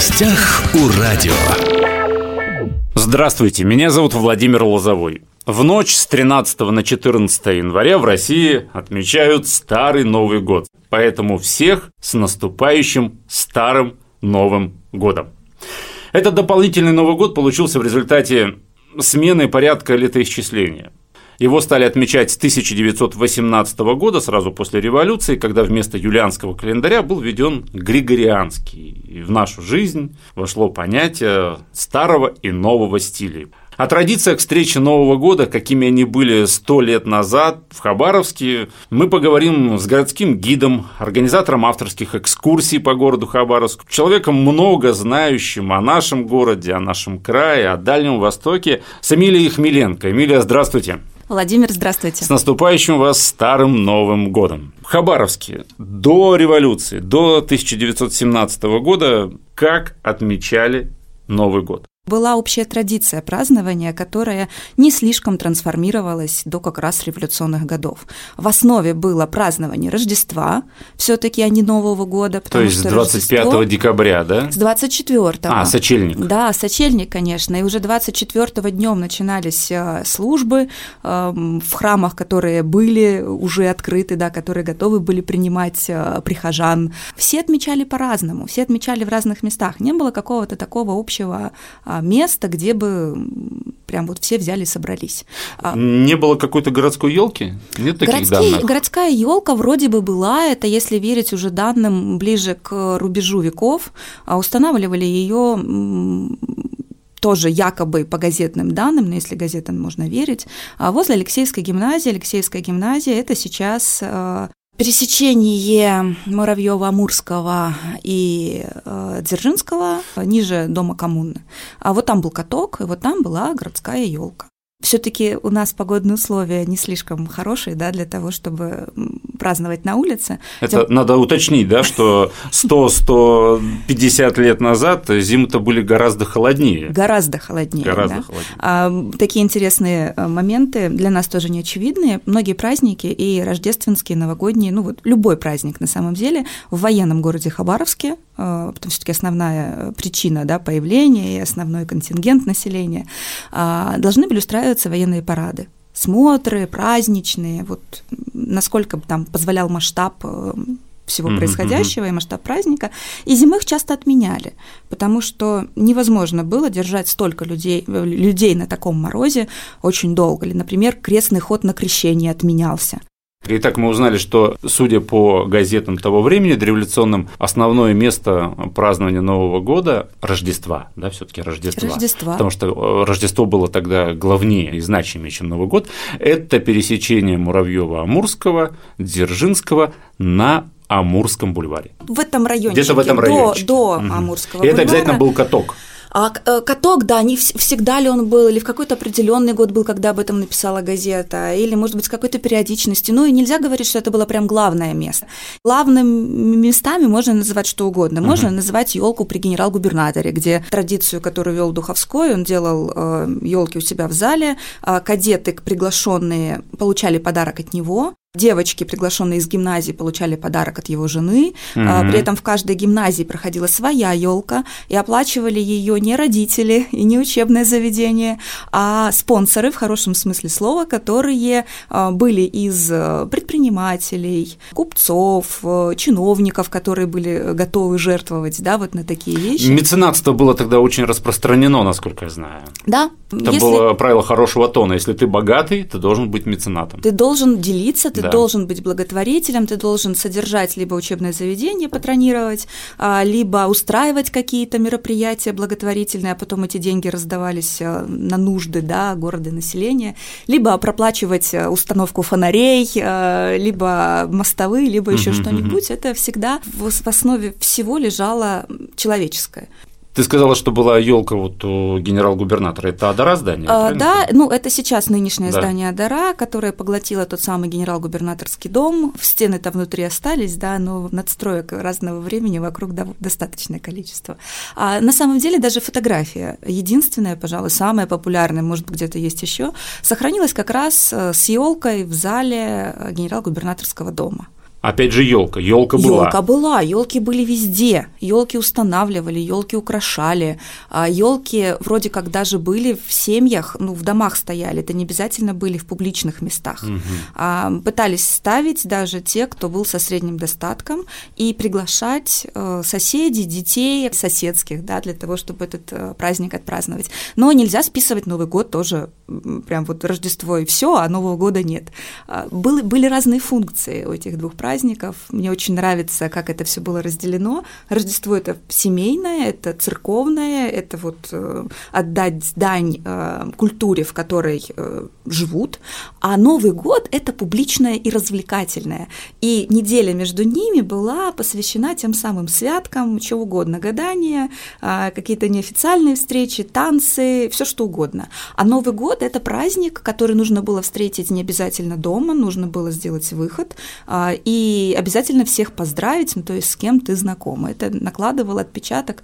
гостях у радио. Здравствуйте, меня зовут Владимир Лозовой. В ночь с 13 на 14 января в России отмечают Старый Новый год. Поэтому всех с наступающим Старым Новым Годом. Этот дополнительный Новый год получился в результате смены порядка летоисчисления. Его стали отмечать с 1918 года, сразу после революции, когда вместо юлианского календаря был введен григорианский. И в нашу жизнь вошло понятие старого и нового стилей. О традициях встречи Нового года, какими они были сто лет назад в Хабаровске, мы поговорим с городским гидом, организатором авторских экскурсий по городу Хабаровску, человеком много знающим о нашем городе, о нашем крае, о Дальнем Востоке, с Эмилией Хмеленко. Эмилия, здравствуйте. Владимир, здравствуйте. С наступающим вас Старым Новым Годом. Хабаровске до революции, до 1917 года, как отмечали Новый год? Была общая традиция празднования, которая не слишком трансформировалась до как раз революционных годов. В основе было празднование Рождества, все-таки, а не Нового года. То есть с 25 Рождество... декабря, да? С 24 -го. А, сочельник. Да, сочельник, конечно. И уже 24 днем начинались э, службы эм, в храмах, которые были уже открыты, да, которые готовы были принимать э, прихожан. Все отмечали по-разному, все отмечали в разных местах. Не было какого-то такого общего а, место, где бы прям вот все взяли и собрались. А Не было какой-то городской елки? Нет таких Городские, данных? Городская елка вроде бы была, это если верить уже данным ближе к рубежу веков, а устанавливали ее тоже якобы по газетным данным, но если газетам можно верить, а возле Алексеевской гимназии. Алексеевская гимназия – это сейчас пересечение Муравьева-Амурского и э, Дзержинского ниже дома коммуны. А вот там был каток, и вот там была городская елка все-таки у нас погодные условия не слишком хорошие, да, для того, чтобы праздновать на улице. Это Тем... надо уточнить, да, что 100-150 лет назад зимы-то были гораздо холоднее. Гораздо холоднее. Гораздо да? холоднее. А, такие интересные э, моменты для нас тоже неочевидные. Многие праздники и рождественские, новогодние, ну вот любой праздник на самом деле в военном городе Хабаровске, э, потому все-таки основная причина да, появления и основной контингент населения, а, должны были устраивать устраиваются военные парады смотры, праздничные, вот насколько там позволял масштаб э, всего mm-hmm, происходящего и масштаб праздника. И зимы их часто отменяли, потому что невозможно было держать столько людей, э, людей на таком морозе очень долго. Или, например, крестный ход на крещение отменялся. Итак, мы узнали, что, судя по газетам того времени, дореволюционным, основное место празднования Нового года – Рождества, да, все таки Рождества. Рождества. Потому что э, Рождество было тогда главнее и значимее, чем Новый год. Это пересечение Муравьева-Амурского, Дзержинского на Амурском бульваре. В этом районе. Где-то в этом районе. До, до угу. Амурского И это обязательно был каток. А э, каток, да, не всегда ли он был, или в какой-то определенный год был, когда об этом написала газета, или, может быть, с какой-то периодичностью. Ну и нельзя говорить, что это было прям главное место. Главными местами можно называть что угодно. Можно uh-huh. называть елку при генерал-губернаторе, где традицию, которую вел Духовской, он делал э, елки у себя в зале, а кадеты приглашенные получали подарок от него, Девочки, приглашенные из гимназии, получали подарок от его жены. Mm-hmm. При этом в каждой гимназии проходила своя елка, и оплачивали ее не родители и не учебное заведение, а спонсоры в хорошем смысле слова, которые а, были из э, предпринимателей, купцов, э, чиновников, которые были готовы жертвовать, да, вот на такие вещи. Меценатство было тогда очень распространено, насколько я знаю. Да. Это если... было правило хорошего тона. Если ты богатый, ты должен быть меценатом. Ты должен делиться, ты ты да. должен быть благотворителем, ты должен содержать либо учебное заведение, патронировать, а, либо устраивать какие-то мероприятия благотворительные, а потом эти деньги раздавались а, на нужды да, города и населения, либо проплачивать а, установку фонарей, либо мостовые, либо еще uh-huh, что-нибудь. Это всегда в основе всего лежало человеческое. Ты сказала, что была елка вот у генерал-губернатора. Это Адара здание? А, да, ну это сейчас нынешнее да. здание Адара, которое поглотило тот самый генерал-губернаторский дом. Стены-то внутри остались, да, но надстроек разного времени вокруг достаточное количество. А на самом деле даже фотография, единственная, пожалуй, самая популярная, может быть, где-то есть еще, сохранилась как раз э, с елкой в зале э, генерал-губернаторского дома. Опять же, елка. Елка была. Елка была, елки были везде. Елки устанавливали, елки украшали. Елки вроде как даже были в семьях, ну, в домах стояли. Это не обязательно были в публичных местах. Угу. Пытались ставить даже те, кто был со средним достатком, и приглашать э, соседей, детей, соседских, да, для того, чтобы этот э, праздник отпраздновать. Но нельзя списывать Новый год тоже прям вот Рождество и все, а Нового года нет. А, были, были разные функции у этих двух праздников. Мне очень нравится, как это все было разделено. Рождество это семейное, это церковное, это вот э, отдать дань э, культуре, в которой э, живут, а Новый год это публичное и развлекательное. И неделя между ними была посвящена тем самым святкам, чего угодно, гадания, какие-то неофициальные встречи, танцы, все что угодно. А Новый год это праздник, который нужно было встретить не обязательно дома, нужно было сделать выход а, и обязательно всех поздравить, ну, то есть с кем ты знаком. Это накладывало отпечаток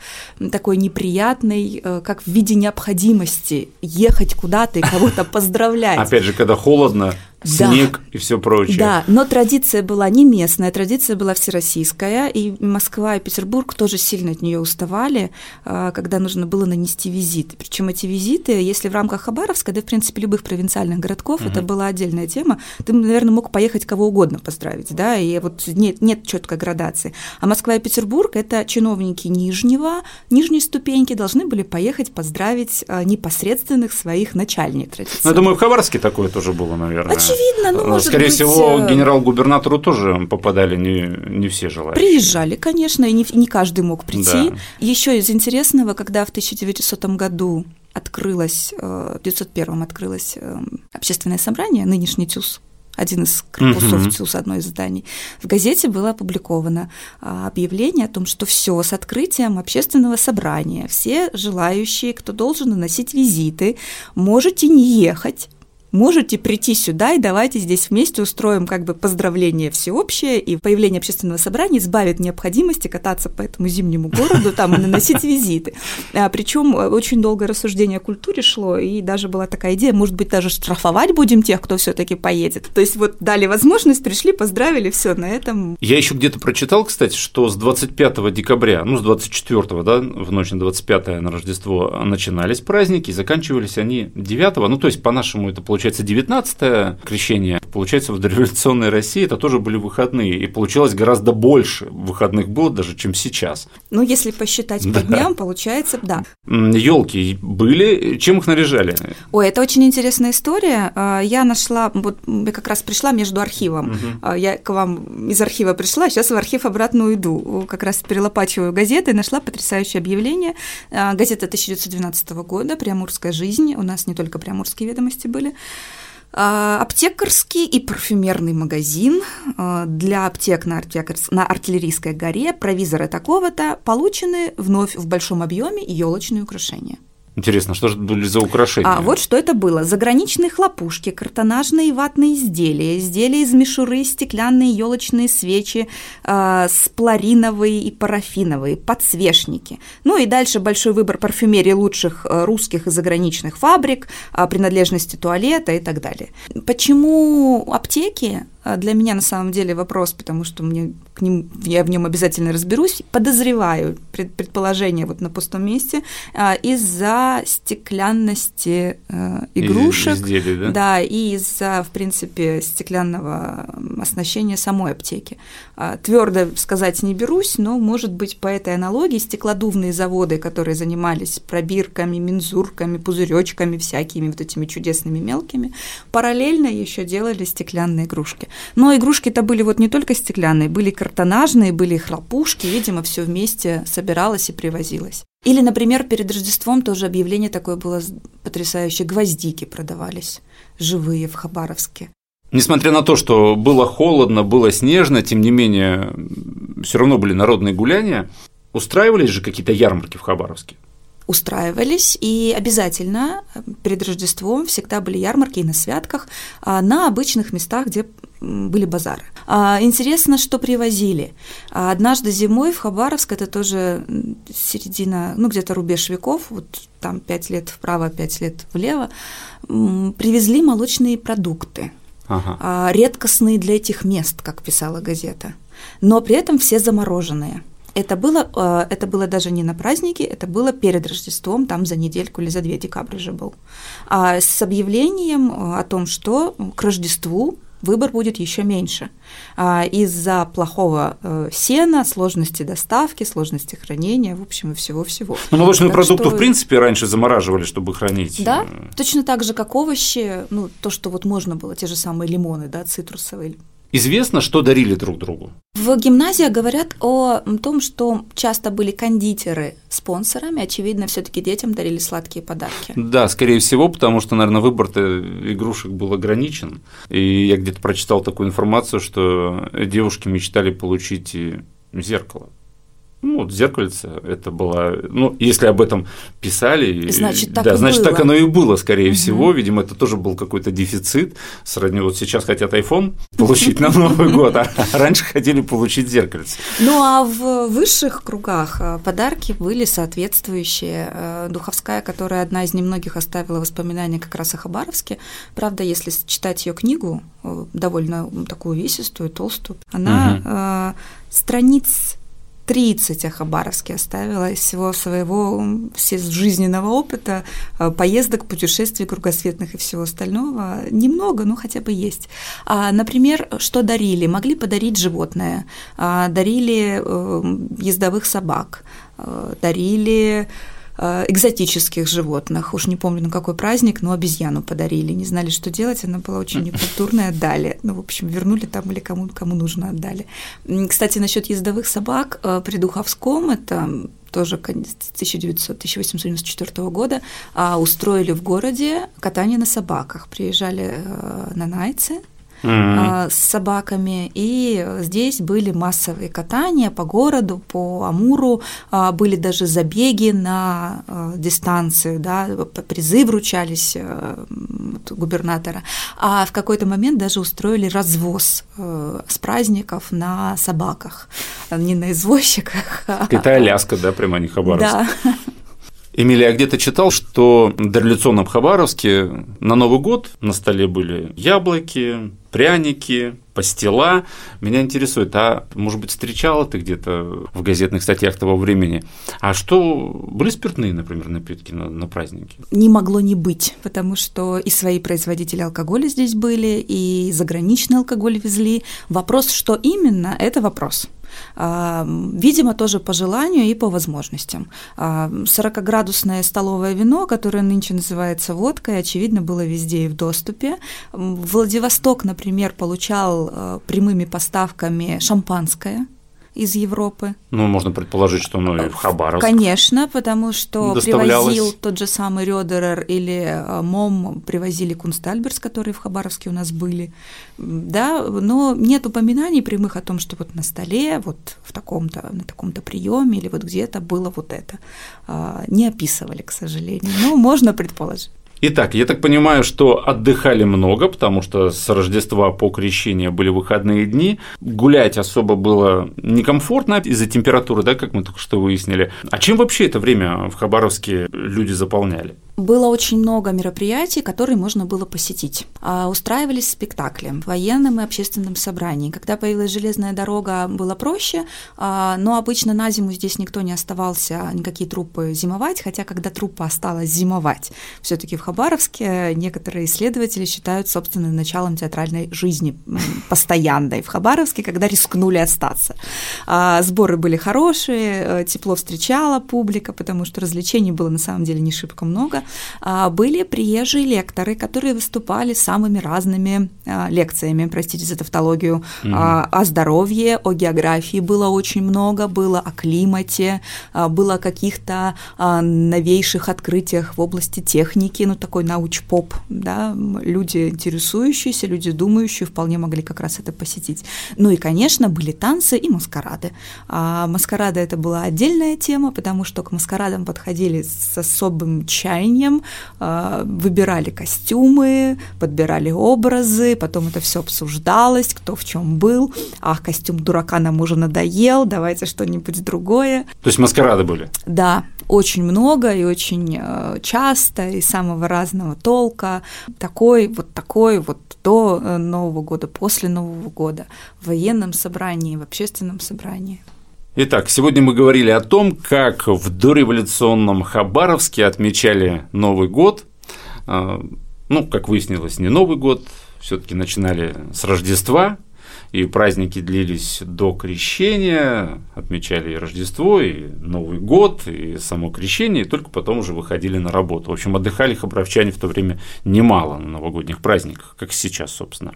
такой неприятный, э, как в виде необходимости ехать куда-то и кого-то поздравлять. Опять же, когда холодно, снег да. и все прочее. Да, но традиция была не местная, традиция была всероссийская, и Москва и Петербург тоже сильно от нее уставали, а, когда нужно было нанести визиты. Причем эти визиты, если в рамках Хабаровска, да, в принципе, любых провинциальных городков, угу. это была отдельная тема, ты, наверное, мог поехать кого угодно поздравить, да, и вот нет, нет четкой градации. А Москва и Петербург – это чиновники нижнего, нижней ступеньки должны были поехать поздравить а, непосредственных своих начальников. Ну, я думаю, в Хабаровске такое тоже было, наверное. Очевидно, ну, может Скорее быть... всего, э, генерал-губернатору тоже попадали не, не все желающие. Приезжали, конечно, и не, не каждый мог прийти. Да. Еще из интересного, когда в 1900 году открылось, э, в 1901 открылось э, общественное собрание, нынешний ТЮЗ, один из корпусов ЦУС, одно из зданий, в газете было опубликовано а, объявление о том, что все с открытием общественного собрания, все желающие, кто должен наносить визиты, можете не ехать, можете прийти сюда и давайте здесь вместе устроим как бы поздравление всеобщее, и появление общественного собрания избавит необходимости кататься по этому зимнему городу там и наносить визиты. А, Причем очень долгое рассуждение о культуре шло, и даже была такая идея, может быть, даже штрафовать будем тех, кто все-таки поедет. То есть вот дали возможность, пришли, поздравили, все на этом. Я еще где-то прочитал, кстати, что с 25 декабря, ну, с 24, да, в ночь на 25 на Рождество начинались праздники, заканчивались они 9, ну, то есть, по-нашему, это получается получается, 19 крещение, получается, в дореволюционной России это тоже были выходные, и получилось гораздо больше выходных было даже, чем сейчас. Ну, если посчитать по да. дням, получается, да. Елки были, чем их наряжали? Ой, это очень интересная история. А, я нашла, вот я как раз пришла между архивом. Угу. Я к вам из архива пришла, сейчас в архив обратно уйду. Как раз перелопачиваю газеты, нашла потрясающее объявление. А, газета 1912 года «Приамурская жизнь». У нас не только приамурские ведомости были. А, аптекарский и парфюмерный магазин а, для аптек на, на артиллерийской горе провизора такого-то получены вновь в большом объеме елочные украшения. Интересно, что же были за украшения? А вот что это было. Заграничные хлопушки, картонажные ватные изделия, изделия из мишуры, стеклянные елочные свечи, э, сплориновые и парафиновые, подсвечники. Ну и дальше большой выбор парфюмерии лучших э, русских и заграничных фабрик, э, принадлежности туалета и так далее. Почему аптеки а, для меня на самом деле вопрос, потому что мне к ним, я в нем обязательно разберусь. Подозреваю предположение вот на пустом месте а, из-за стеклянности э, игрушек, изделий, да? да, и из-за, в принципе, стеклянного оснащения самой аптеки. А, Твердо сказать не берусь, но, может быть, по этой аналогии стеклодувные заводы, которые занимались пробирками, мензурками, пузыречками всякими вот этими чудесными мелкими, параллельно еще делали стеклянные игрушки. Но игрушки-то были вот не только стеклянные, были картонажные, были хлопушки, видимо, все вместе собиралось и привозилось. Или, например, перед Рождеством тоже объявление такое было потрясающее, гвоздики продавались живые в Хабаровске. Несмотря на то, что было холодно, было снежно, тем не менее, все равно были народные гуляния. Устраивались же какие-то ярмарки в Хабаровске? устраивались, и обязательно перед Рождеством всегда были ярмарки и на святках а, на обычных местах, где были базары. А, интересно, что привозили. А, однажды зимой в Хабаровск, это тоже середина, ну где-то рубеж веков, вот там пять лет вправо, пять лет влево, привезли молочные продукты. ага. редкостные для этих мест, как писала газета, но при этом все замороженные. Это было, э, это было даже не на празднике, это было перед Рождеством, там за недельку или за две декабря же был. А с объявлением э, о том, что к Рождеству выбор будет еще меньше. А, из-за плохого э, сена, сложности доставки, сложности хранения, в общем, и всего-всего. Ну, молочные так продукты, что... в принципе, раньше замораживали, чтобы хранить. Да, точно так же, как овощи, ну, то, что вот можно было, те же самые лимоны, да, цитрусовые, Известно, что дарили друг другу? В гимназиях говорят о том, что часто были кондитеры спонсорами, очевидно, все таки детям дарили сладкие подарки. Да, скорее всего, потому что, наверное, выбор-то игрушек был ограничен. И я где-то прочитал такую информацию, что девушки мечтали получить зеркало. Ну, вот зеркальце это было, ну, если об этом писали, значит, так да, и значит, было. так оно и было, скорее угу. всего. Видимо, это тоже был какой-то дефицит. Сродни вот сейчас хотят iPhone получить на Новый год, а раньше хотели получить зеркальце. Ну, а в высших кругах э, подарки были соответствующие. Э, Духовская, которая одна из немногих оставила воспоминания как раз о Хабаровске. Правда, если читать ее книгу, э, довольно такую весистую, толстую, она страниц 30 о Хабаровске оставила из всего своего жизненного опыта, э, поездок, путешествий кругосветных и всего остального. Немного, но хотя бы есть. А, например, что дарили? Могли подарить животное, а, дарили э, ездовых собак, э, дарили экзотических животных. Уж не помню, на какой праздник, но обезьяну подарили. Не знали, что делать, она была очень некультурная, отдали. Ну, в общем, вернули там или кому, кому нужно отдали. Кстати, насчет ездовых собак э, при Духовском, это тоже 1900-1894 года, а, устроили в городе катание на собаках. Приезжали э, на найцы, mm-hmm. с собаками. И здесь были массовые катания по городу, по Амуру, а, были даже забеги на а, дистанцию, да, призы вручались э, губернатора. А в какой-то момент даже устроили развоз э, с праздников на собаках, не на извозчиках. Это Аляска, да, прямо не Хабаровск. Да. Эмилия, я где-то читал, что в дореволюционном Хабаровске на Новый год на столе были яблоки, пряники, пастила. Меня интересует, а может быть, встречала ты где-то в газетных статьях того времени? А что, были спиртные, например, напитки на, на праздники? Не могло не быть, потому что и свои производители алкоголя здесь были, и заграничный алкоголь везли. Вопрос, что именно, это вопрос. А, видимо, тоже по желанию и по возможностям. 40-градусное а, столовое вино, которое нынче называется водкой, очевидно, было везде и в доступе. Владивосток, например, получал а, прямыми поставками шампанское из Европы. Ну, можно предположить, что оно и в Хабаровск. Конечно, потому что привозил тот же самый Рёдерер или э, МОМ, привозили Кунстальберс, которые в Хабаровске у нас были, да, но нет упоминаний прямых о том, что вот на столе, вот в таком-то, на таком-то приеме или вот где-то было вот это. А, не описывали, к сожалению, но можно предположить. Итак, я так понимаю, что отдыхали много, потому что с Рождества по крещение были выходные дни. Гулять особо было некомфортно из-за температуры, да, как мы только что выяснили. А чем вообще это время в Хабаровске люди заполняли? Было очень много мероприятий, которые можно было посетить. А, устраивались спектакли в военном и общественном собрании. Когда появилась железная дорога, было проще, а, но обычно на зиму здесь никто не оставался, никакие трупы зимовать, хотя когда труппа осталась зимовать, все таки в Хабаровске некоторые исследователи считают собственным началом театральной жизни постоянной в Хабаровске, когда рискнули остаться. А, сборы были хорошие, э, тепло встречала публика, потому что развлечений было на самом деле не шибко много. А, были приезжие лекторы, которые выступали самыми разными а, лекциями, простите за тавтологию, угу. о здоровье, о географии было очень много, было о климате, было о каких-то новейших открытиях в области техники, ну такой науч-поп, да, люди интересующиеся, люди думающие вполне могли как раз это посетить. Ну и, конечно, были танцы и маскарады. А маскарады это была отдельная тема, потому что к маскарадам подходили с особым чаянием, предложениям, а, выбирали костюмы, подбирали образы, потом это все обсуждалось, кто в чем был. Ах, костюм дурака нам уже надоел, давайте что-нибудь другое. То есть маскарады были? Да, очень много и очень э, часто, и самого разного толка. Такой, вот такой, вот до э, Нового года, после Нового года, в военном собрании, в общественном собрании. Итак, сегодня мы говорили о том, как в дореволюционном Хабаровске отмечали Новый год. А, ну, как выяснилось, не Новый год, все-таки начинали с Рождества, и праздники длились до крещения, отмечали и Рождество, и Новый год, и само крещение, и только потом уже выходили на работу. В общем, отдыхали хабаровчане в то время немало на новогодних праздниках, как сейчас, собственно.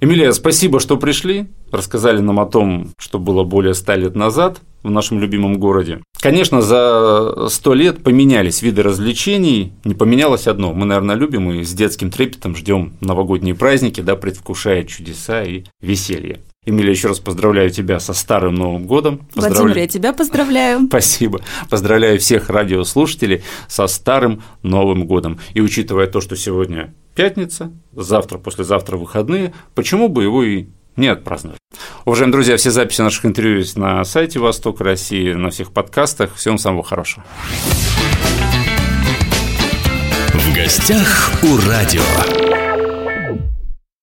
Эмилия, спасибо, что пришли, рассказали нам о том, что было более ста лет назад в нашем любимом городе. Конечно, за сто лет поменялись виды развлечений, не поменялось одно. Мы, наверное, любим и с детским трепетом ждем новогодние праздники, да, предвкушая чудеса и веселье. Эмилия, еще раз поздравляю тебя со Старым Новым годом. Поздравляю. Владимир, я тебя поздравляю. Спасибо. Поздравляю всех радиослушателей со Старым Новым годом. И учитывая то, что сегодня пятница, завтра, послезавтра выходные, почему бы его и не отпраздновать. Уважаемые друзья, все записи наших интервью есть на сайте Восток России, на всех подкастах. Всем самого хорошего. В гостях у радио.